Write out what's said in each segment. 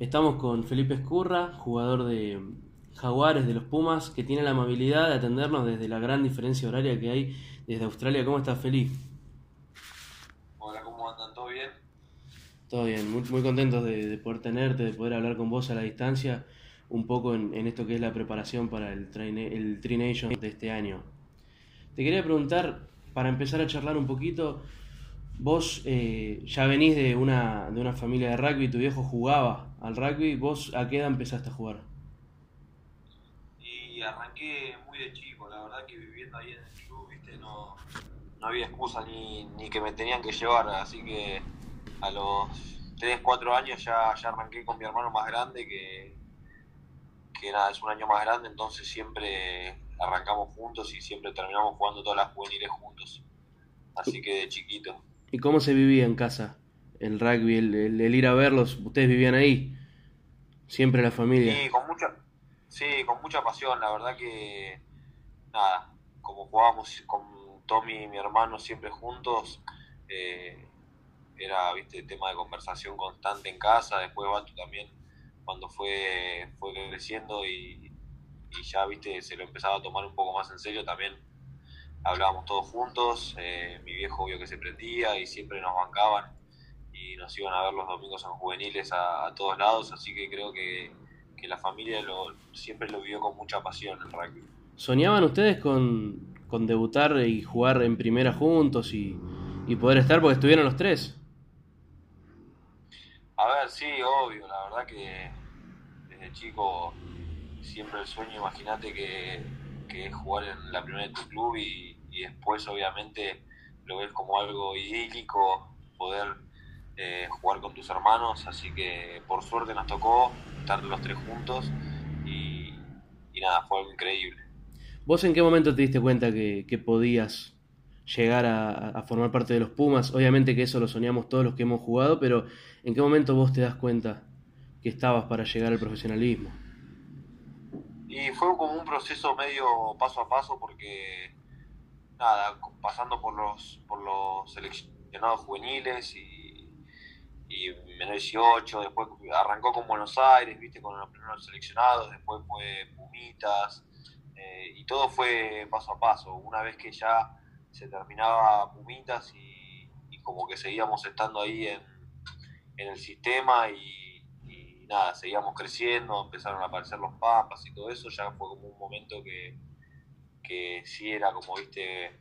Estamos con Felipe Escurra, jugador de Jaguares de los Pumas, que tiene la amabilidad de atendernos desde la gran diferencia horaria que hay desde Australia. ¿Cómo estás, Felipe? Hola, ¿cómo andan? ¿Todo bien? Todo bien, muy, muy contentos de, poder tenerte, de poder hablar con vos a la distancia un poco en, esto que es la preparación para el, el Tri Nation de este año. Te quería preguntar, para empezar a charlar un poquito, vos eh, ya venís de una, de una familia de rugby, tu viejo jugaba al rugby, ¿vos a qué edad empezaste a jugar? Y arranqué muy de chico, la verdad que viviendo ahí en el club, viste, no, no había excusa ni, ni que me tenían que llevar, así que a los 3, 4 años ya, ya arranqué con mi hermano más grande, que, que nada, es un año más grande, entonces siempre arrancamos juntos y siempre terminamos jugando todas las juveniles juntos. Así que de chiquito. ¿Y cómo se vivía en casa el rugby, el, ir a verlos? ¿Ustedes vivían ahí? Siempre la familia. Sí, con mucha, sí, con mucha pasión. La verdad que, nada, como jugábamos con Tommy y mi hermano siempre juntos, eh, era, viste, tema de conversación constante en casa. Después Batu también, cuando fue, fue creciendo y, ya, viste, se lo empezaba a tomar un poco más en serio, también hablábamos todos juntos, eh, mi viejo vio que se prendía y siempre nos bancaban y nos iban a ver los domingos en juveniles a, todos lados, así que creo que, la familia lo, siempre lo vio con mucha pasión el rugby. ¿Soñaban ustedes con, debutar y jugar en primera juntos y, y, poder estar porque estuvieron los tres? A ver, sí, obvio, la verdad que desde chico siempre el sueño, imagínate que, es jugar en la primera de tu club y, después obviamente lo ves como algo idílico, poder eh, jugar con tus hermanos, así que por suerte nos tocó estar los tres juntos y, nada, fue algo increíble. ¿Vos en qué momento te diste cuenta que, podías llegar a, a, formar parte de los Pumas? Obviamente que eso lo soñamos todos los que hemos jugado, pero ¿en qué momento vos te das cuenta que estabas para llegar al profesionalismo? Y fue como un proceso medio paso a paso porque, nada, pasando por los, por los seleccionados juveniles y, y menos 18, después arrancó con Buenos Aires, viste, con los primeros seleccionados, después fue Pumitas, eh, y todo fue paso a paso. Una vez que ya se terminaba Pumitas y, y como que seguíamos estando ahí en, en el sistema y nada, seguíamos creciendo, empezaron a aparecer los papas y todo eso, ya fue como un momento que, que sí era como, viste,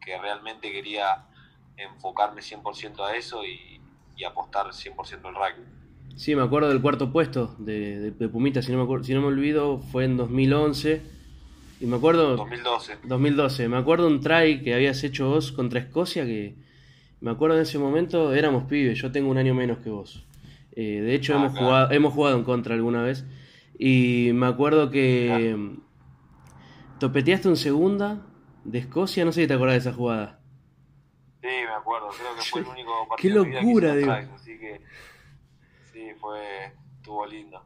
que realmente quería enfocarme 100% a eso y, apostar 100% al rugby. Sí, me acuerdo del cuarto puesto de, de, Pumita, si no, me acuerdo, si no me olvido, fue en 2011. Y me acuerdo... 2012. 2012. Me acuerdo un try que habías hecho vos contra Escocia que... Me acuerdo en ese momento éramos pibes, yo tengo un año menos que vos. Eh, de hecho, ah, hemos, jugado, hemos jugado en contra alguna vez. Y me acuerdo que topeteaste un segunda de Escocia, no sé si te acordás de esa jugada. Acuerdo, creo que fue el único partido Qué locura, de así que sí, fue, estuvo lindo.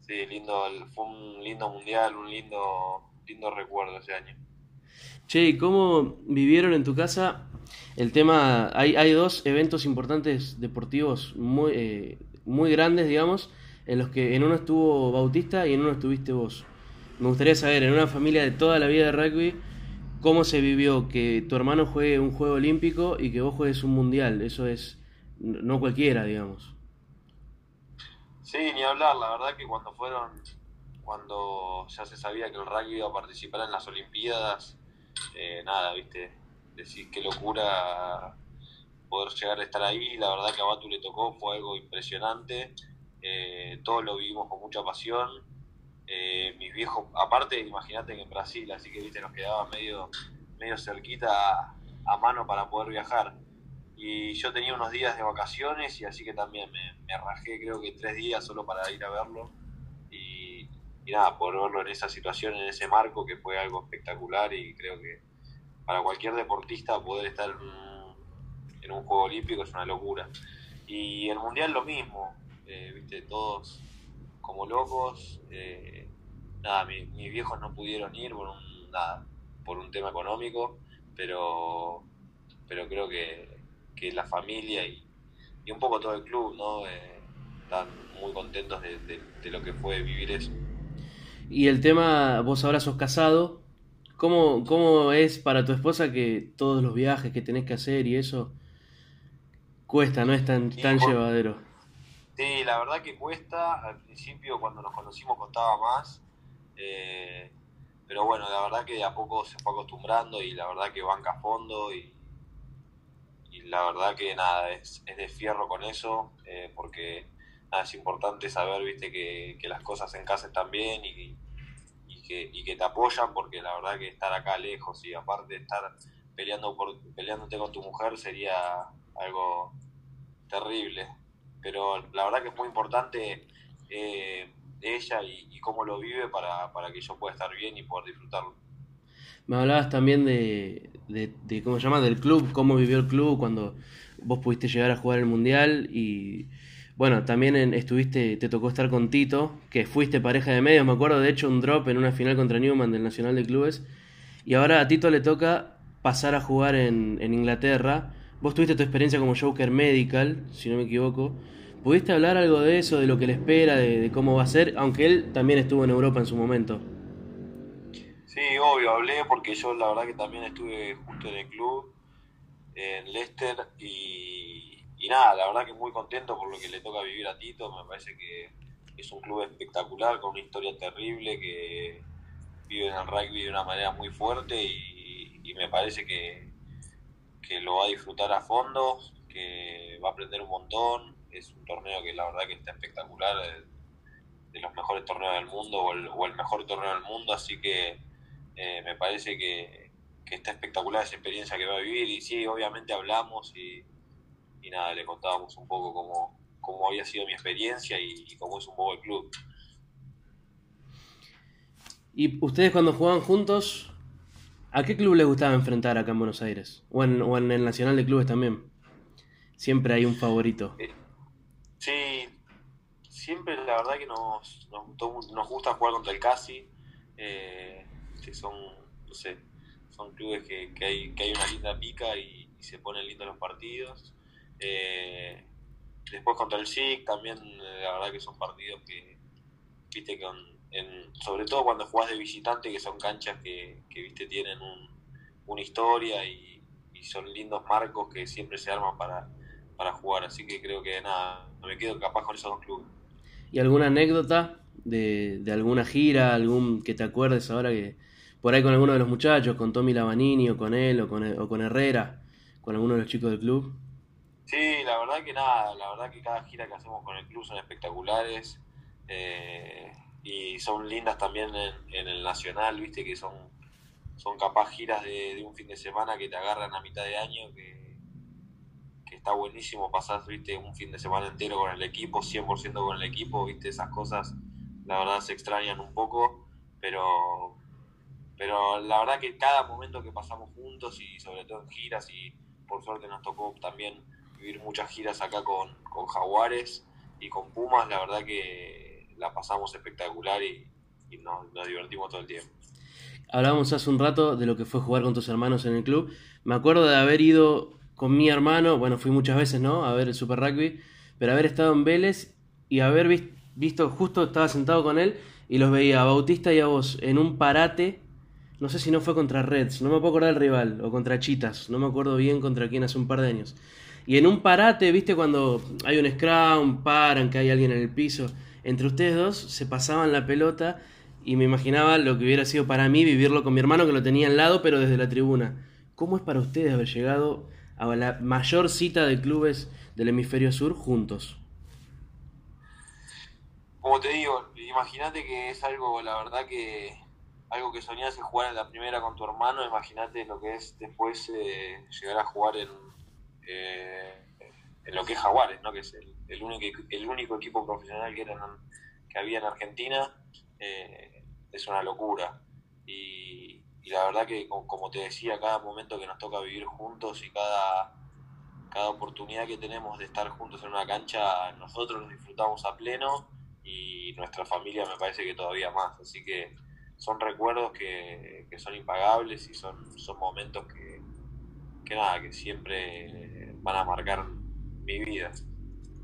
Sí, lindo, fue un lindo mundial, un lindo, lindo recuerdo ese año. Che, ¿y cómo vivieron en tu casa el tema, hay, hay dos eventos importantes deportivos muy, eh, muy grandes, digamos, en los que en uno estuvo Bautista y en uno estuviste vos. Me gustaría saber, en una familia de toda la vida de rugby, cómo se vivió que tu hermano juegue un juego olímpico y que vos juegues un mundial. Eso es no cualquiera, digamos. Sí, ni hablar. La verdad que cuando fueron, cuando ya se sabía que el rugby iba a participar en las Olimpiadas, eh, nada, viste, decir qué locura poder llegar a estar ahí. La verdad que a Batu le tocó, fue algo impresionante. Eh, todos lo vivimos con mucha pasión. Eh, mis viejos, aparte, imagínate que en Brasil, así que viste, nos quedaba medio, medio cerquita a, mano para poder viajar. Y yo tenía unos días de vacaciones y así que también me, me rajé, creo que tres días solo para ir a verlo. Y, y nada, por verlo en esa situación, en ese marco, que fue algo espectacular y creo que para cualquier deportista poder estar en un, juego olímpico es una locura. Y el mundial lo mismo, eh, viste, todos como locos. Eh, nada, mis viejos no pudieron ir por un, nada, por un tema económico, pero, pero creo que, que la familia y, y, un poco todo el club, ¿no? Eh, están muy contentos de, de, lo que fue vivir eso. Y el tema, vos ahora sos casado, ¿cómo, ¿cómo es para tu esposa que todos los viajes que tenés que hacer y eso cuesta, no es tan, tan llevadero? Sí, la verdad que cuesta, al principio cuando nos conocimos costaba más, eh, pero bueno, la verdad que de a poco se fue acostumbrando y la verdad que banca a fondo y, la verdad que nada, es, es de fierro con eso, eh, porque es importante saber, viste, que, las cosas en casa están bien y, que, y que te apoyan, porque la verdad que estar acá lejos y aparte estar peleando por, peleándote con tu mujer sería algo terrible. Pero la verdad que es muy importante eh, ella y, cómo lo vive para, para que yo pueda estar bien y poder disfrutarlo. Me hablabas también de, de, ¿cómo se llama? Del club, cómo vivió el club cuando vos pudiste llegar a jugar el Mundial y bueno, también estuviste, te tocó estar con Tito, que fuiste pareja de medios, me acuerdo de hecho un drop en una final contra Newman del Nacional de Clubes. Y ahora a Tito le toca pasar a jugar en, Inglaterra. Vos tuviste tu experiencia como Joker Medical, si no me equivoco. ¿Pudiste hablar algo de eso, de lo que le espera, de, cómo va a ser? Aunque él también estuvo en Europa en su momento. Sí, obvio, hablé porque yo la verdad que también estuve justo en el club, en Leicester, y nada, la verdad que muy contento por lo que le toca vivir a Tito, me parece que es un club espectacular, con una historia terrible, que vive en el rugby de una manera muy fuerte y, me parece que, que, lo va a disfrutar a fondo, que va a aprender un montón, es un torneo que la verdad que está espectacular, de, los mejores torneos del mundo o el, mejor torneo del mundo, así que eh, me parece que, está espectacular esa experiencia que va a vivir y sí, obviamente hablamos y y nada, le contábamos un poco cómo, había sido mi experiencia y, cómo es un poco el club. ¿Y ustedes cuando jugaban juntos, a qué club les gustaba enfrentar acá en Buenos Aires? ¿O en, o en el Nacional de Clubes también? Siempre hay un favorito. Eh, sí, siempre la verdad que nos, nos, gusta jugar contra el Casi, eh, son, no sé, son clubes que, hay, que hay una linda pica y, se ponen lindos los partidos. Eh, después contra el SIC también, la verdad que son partidos que, viste, con, en, sobre todo cuando jugás de visitante, que son canchas que, viste, tienen una historia y, son lindos marcos que siempre se arman para, para jugar. Así que creo que nada, me quedo capaz con esos dos clubes. ¿Y alguna anécdota de, alguna gira, algún que te acuerdes ahora que por ahí con alguno de los muchachos, con Tommy Lavanini o con él o con, o con Herrera, con alguno de los chicos del club? Sí, la verdad que nada, la verdad que cada gira que hacemos con el club son espectaculares eh, y son lindas también en, el Nacional, viste que son, son capaz giras de, un fin de semana que te agarran a mitad de año, que, que está buenísimo pasar, viste, un fin de semana entero con el equipo, 100% con el equipo, viste, esas cosas la verdad se extrañan un poco, pero, pero la verdad que cada momento que pasamos juntos y sobre todo en giras y por suerte nos tocó también vivir muchas giras acá con, Jaguares y con Pumas, la verdad que la pasamos espectacular y, nos, divertimos todo el tiempo. Hablábamos hace un rato de lo que fue jugar con tus hermanos en el club. Me acuerdo de haber ido con mi hermano, bueno, fui muchas veces, ¿no? A ver el Super Rugby, pero haber estado en Vélez y haber visto, justo estaba sentado con él y los veía a Bautista y a vos en un parate, no sé si no fue contra Reds, no me puedo acordar del rival, o contra Chitas, no me acuerdo bien contra quién hace un par de años. Y en un parate, viste, cuando hay un scrum, paran, que hay alguien en el piso, entre ustedes dos se pasaban la pelota y me imaginaba lo que hubiera sido para mí vivirlo con mi hermano que lo tenía al lado, pero desde la tribuna. ¿Cómo es para ustedes haber llegado a la mayor cita de clubes del hemisferio sur juntos? Como te digo, imagínate que es algo, la verdad que algo que soñás jugar en la primera con tu hermano, imagínate lo que es después eh, llegar a jugar en eh, en lo que es Jaguares, ¿no? que es el, único, el único equipo profesional que, que había en Argentina, eh, es una locura. Y, la verdad que, como te decía, cada momento que nos toca vivir juntos y cada, cada oportunidad que tenemos de estar juntos en una cancha, nosotros lo disfrutamos a pleno y nuestra familia me parece que todavía más. Así que son recuerdos que, que son impagables y son, son momentos que, que nada, que siempre van a marcar mi vida.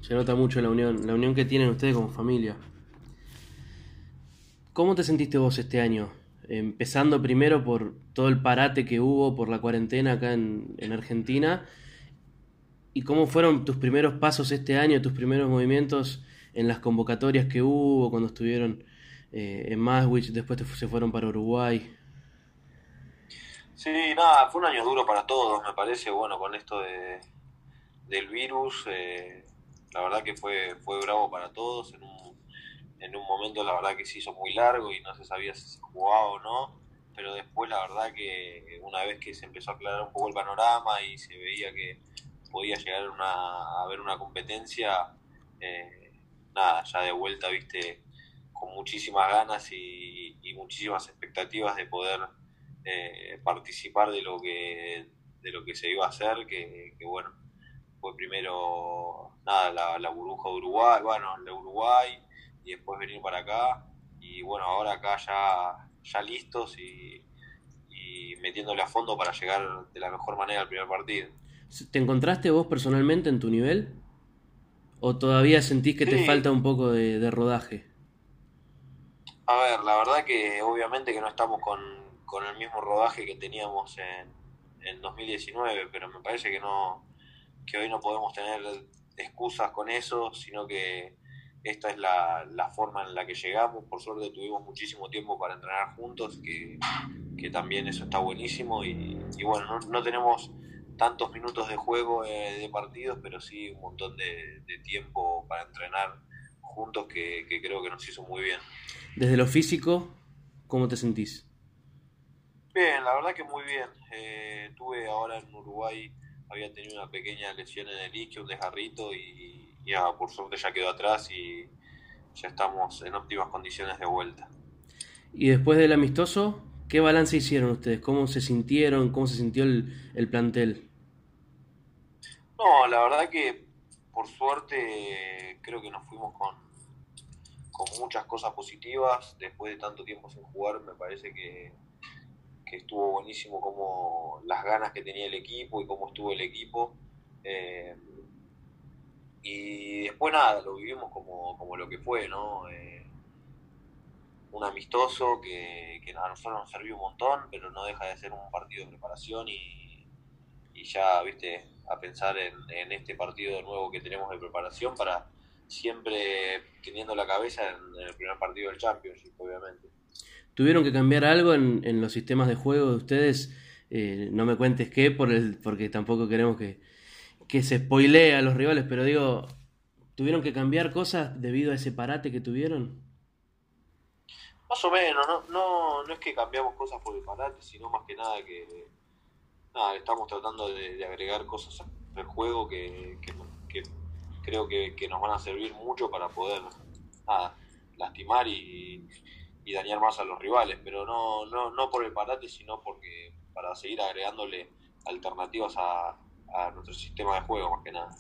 Se nota mucho la unión, la unión que tienen ustedes como familia. ¿Cómo te sentiste vos este año? Empezando primero por todo el parate que hubo por la cuarentena acá en, en Argentina. ¿Y cómo fueron tus primeros pasos este año, tus primeros movimientos en las convocatorias que hubo, cuando estuvieron eh, en Maswich, después se fueron para Uruguay? Sí, nada, fue un año duro para todos, me parece, bueno, con esto de, del virus, eh, la verdad que fue, fue bravo para todos, en un, en un momento la verdad que se hizo muy largo y no se sabía si se jugaba o no, pero después la verdad que una vez que se empezó a aclarar un poco el panorama y se veía que podía llegar a haber una competencia, eh, nada, ya de vuelta, viste, con muchísimas ganas y, y muchísimas expectativas de poder eh, participar de lo que de lo que se iba a hacer, que, bueno, fue primero nada la, burbuja de Uruguay, bueno, de Uruguay y después venir para acá y bueno, ahora acá ya, ya listos y, y metiéndole a fondo para llegar de la mejor manera al primer partido. ¿Te encontraste vos personalmente en tu nivel? ¿O todavía sentís que te falta un poco de, de rodaje? A ver, la verdad que obviamente que no estamos con, con el mismo rodaje que teníamos en, en 2019, pero me parece que no que hoy no podemos tener excusas con eso, sino que esta es la, la, forma en la que llegamos. Por suerte tuvimos muchísimo tiempo para entrenar juntos, que, que también eso está buenísimo. Y, y bueno, no, no, tenemos tantos minutos de juego eh, de partidos, pero sí un montón de, de tiempo para entrenar juntos que, que, creo que nos hizo muy bien. Desde lo físico, ¿cómo te sentís? Bien, la verdad que muy bien. Eh, tuve ahora en Uruguay, había tenido una pequeña lesión en el isquio, un desgarrito y ya por suerte ya quedó atrás y ya estamos en óptimas condiciones de vuelta. Y después del amistoso, ¿qué balance hicieron ustedes? ¿Cómo se sintieron? ¿Cómo se sintió el, el plantel? No, la verdad que por suerte creo que nos fuimos con, con muchas cosas positivas. Después de tanto tiempo sin jugar, me parece que que estuvo buenísimo como las ganas que tenía el equipo y cómo estuvo el equipo. Eh, y después nada, lo vivimos como, como lo que fue, ¿no? Eh, un amistoso que, a nosotros nos sirvió un montón, pero no deja de ser un partido de preparación y, y ya, viste, a pensar en, en, este partido de nuevo que tenemos de preparación para siempre teniendo la cabeza en el primer partido del Championship, obviamente. ¿Tuvieron que cambiar algo en, en los sistemas de juego de ustedes? Eh, no me cuentes qué, por el, porque tampoco queremos que, que se spoilee a los rivales, pero digo, ¿tuvieron que cambiar cosas debido a ese parate que tuvieron? Más o menos, no, no, no es que cambiamos cosas por el parate, sino más que nada que nada, estamos tratando de, agregar cosas al juego que, creo que, que, nos van a servir mucho para poder lastimar y dañar más a los rivales, pero no, no, no por el parate, sino porque para seguir agregándole alternativas a, nuestro sistema de juego, más que nada.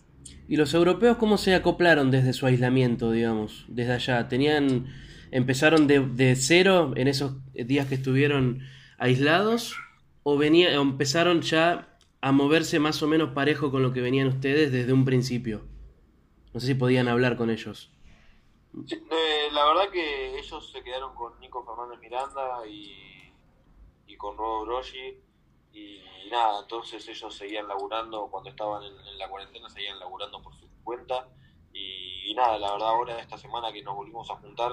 ¿Y los europeos cómo se acoplaron desde su aislamiento, digamos, desde allá? ¿Tenían, empezaron de, de cero en esos días que estuvieron aislados o venía, o empezaron ya a moverse más o menos parejo con lo que venían ustedes desde un principio? No sé si podían hablar con ellos. Eh, la verdad que ellos se quedaron con Nico Fernández Miranda y, y con Rodo Brogi y, nada, entonces ellos seguían laburando cuando estaban en, la cuarentena, seguían laburando por su cuenta. Y, y, nada, la verdad ahora esta semana que nos volvimos a juntar,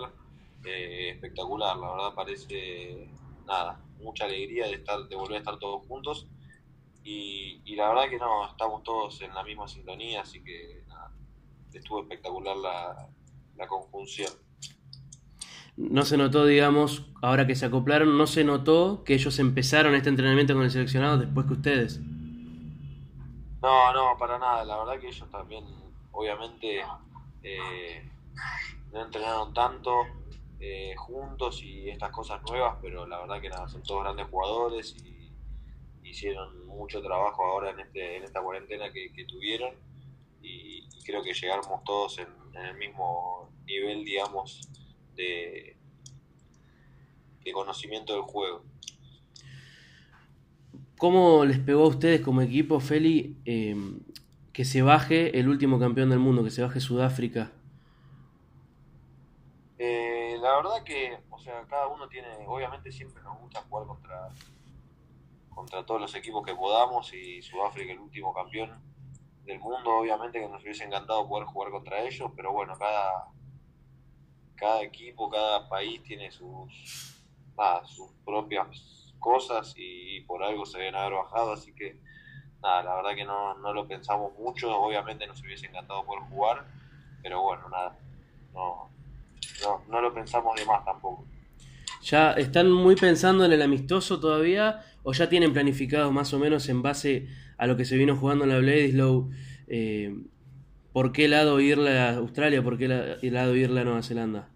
eh, espectacular, la verdad parece nada, mucha alegría de estar, de volver a estar todos juntos. Y, y la verdad que no, estamos todos en la misma sintonía, así que nada, estuvo espectacular la la conjunción. No se notó, digamos, ahora que se acoplaron, no se notó que ellos empezaron este entrenamiento con el seleccionado después que ustedes. No, no, para nada. La verdad que ellos también, obviamente, eh, no entrenaron tanto eh, juntos y estas cosas nuevas, pero la verdad que nada, son todos grandes jugadores y hicieron mucho trabajo ahora en, este, en esta cuarentena que, que tuvieron y, y, creo que llegamos todos en, en el mismo nivel, digamos, de, de conocimiento del juego. ¿Cómo les pegó a ustedes como equipo, Feli, eh, que se baje el último campeón del mundo, que se baje Sudáfrica? Eh, la verdad que, o sea, cada uno tiene, obviamente siempre nos gusta jugar contra, contra todos los equipos que podamos y Sudáfrica el último campeón del mundo, obviamente que nos hubiese encantado poder jugar contra ellos, pero bueno, cada, cada equipo, cada país tiene sus, propias cosas y, por algo se deben haber bajado, así que nada, la verdad que no, no lo pensamos mucho, obviamente nos hubiese encantado poder jugar, pero bueno, nada, no, no, no lo pensamos de más tampoco. ¿Ya están muy pensando en el amistoso todavía o ya tienen planificado más o menos en base a lo que se vino jugando en la Bledisloe eh, por qué lado irle a Australia, por qué lado irle a Nueva Zelanda?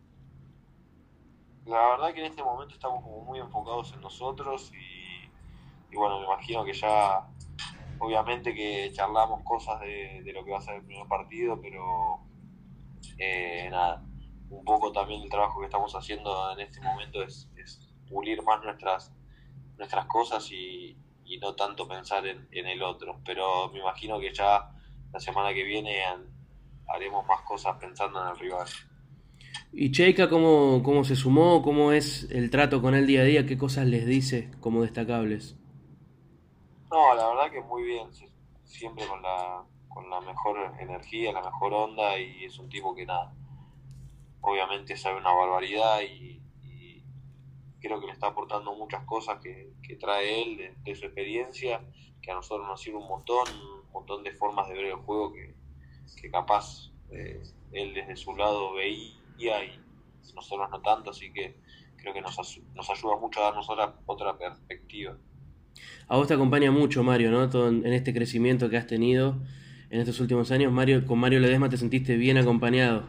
La verdad que en este momento estamos como muy enfocados en nosotros y, bueno, me imagino que ya obviamente que charlamos cosas de, lo que va a ser el primer partido, pero eh, nada, un poco también el trabajo que estamos haciendo en este momento es, pulir más nuestras, nuestras cosas y, no tanto pensar en, el otro. Pero me imagino que ya la semana que viene haremos más cosas pensando en el rival. ¿Y Cheika cómo, cómo se sumó? ¿Cómo es el trato con él día a día? ¿Qué cosas les dice como destacables? No, la verdad que muy bien. Siempre con la, con la mejor energía, la mejor onda y es un tipo que nada obviamente sabe una barbaridad y, creo que le está aportando muchas cosas que, trae él de, su experiencia, que a nosotros nos sirve un montón, un montón de formas de ver el juego que, capaz eh, él desde su lado veía y nosotros no tanto, así que creo que nos, nos ayuda mucho a darnos otra, otra perspectiva. A vos te acompaña mucho Mario, ¿no? Todo en, este crecimiento que has tenido en estos últimos años. Mario, con Mario Ledesma te sentiste bien acompañado.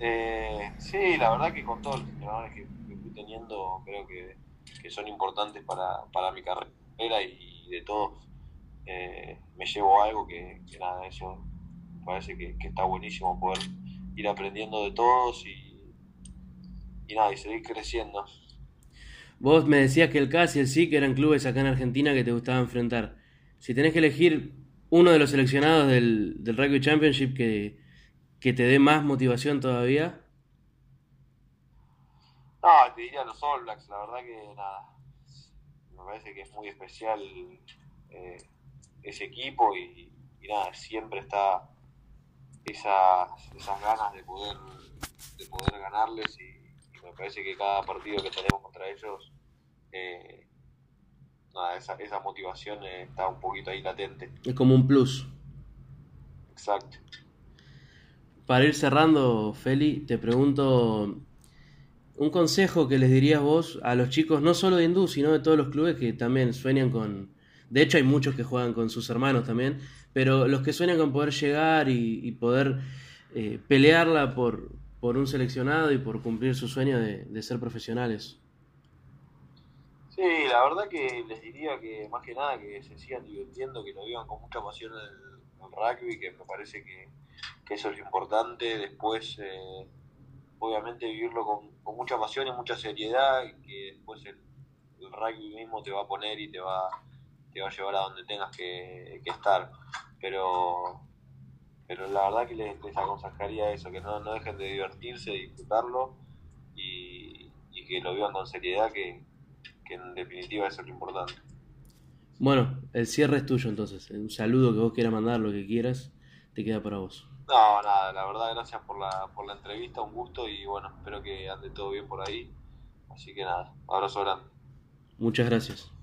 Eh, sí, la verdad que con todos los entrenadores que, creo que, son importantes para, para, mi carrera y de todos eh, me llevo algo que, nada, eso parece que, está buenísimo poder ir aprendiendo de todos y, y nada, y seguir creciendo. Vos me decías que el CAS y el SIC eran clubes acá en Argentina que te gustaba enfrentar. Si tenés que elegir uno de los seleccionados del, del Rugby Championship que, que te dé más motivación todavía? No, te diría los All Blacks, la verdad que nada, me parece que es muy especial eh, ese equipo y, nada, siempre está esas, esas ganas de poder, de poder ganarles y, me parece que cada partido que tenemos contra ellos, eh, nada, esa, esa motivación está un poquito ahí latente. Es como un plus. Exacto. Para ir cerrando, Feli, te pregunto un consejo que les dirías vos a los chicos, no solo de Hindú, sino de todos los clubes que también sueñan con... De hecho, hay muchos que juegan con sus hermanos también, pero los que sueñan con poder llegar y, poder eh, pelearla por, por un seleccionado y por cumplir su sueño de, ser profesionales. Sí, la verdad que les diría que más que nada que se sigan divirtiendo, que lo vivan con mucha pasión en el rugby, que me parece que que eso es lo importante. Después, eh, obviamente, vivirlo con, mucha pasión y mucha seriedad, y que después el, rugby mismo te va a poner y te va, te va a llevar a donde tengas que, estar. Pero, pero la verdad que les, aconsejaría eso, que no, dejen de divertirse, de disfrutarlo y, que lo vivan con seriedad, que, que en definitiva eso es lo importante. Bueno, el cierre es tuyo entonces. Un saludo que vos quieras mandar, lo que quieras, te queda para vos. No, nada, la verdad, gracias por la, por la entrevista, un gusto y bueno, espero que ande todo bien por ahí. Así que nada, abrazo grande. Muchas gracias.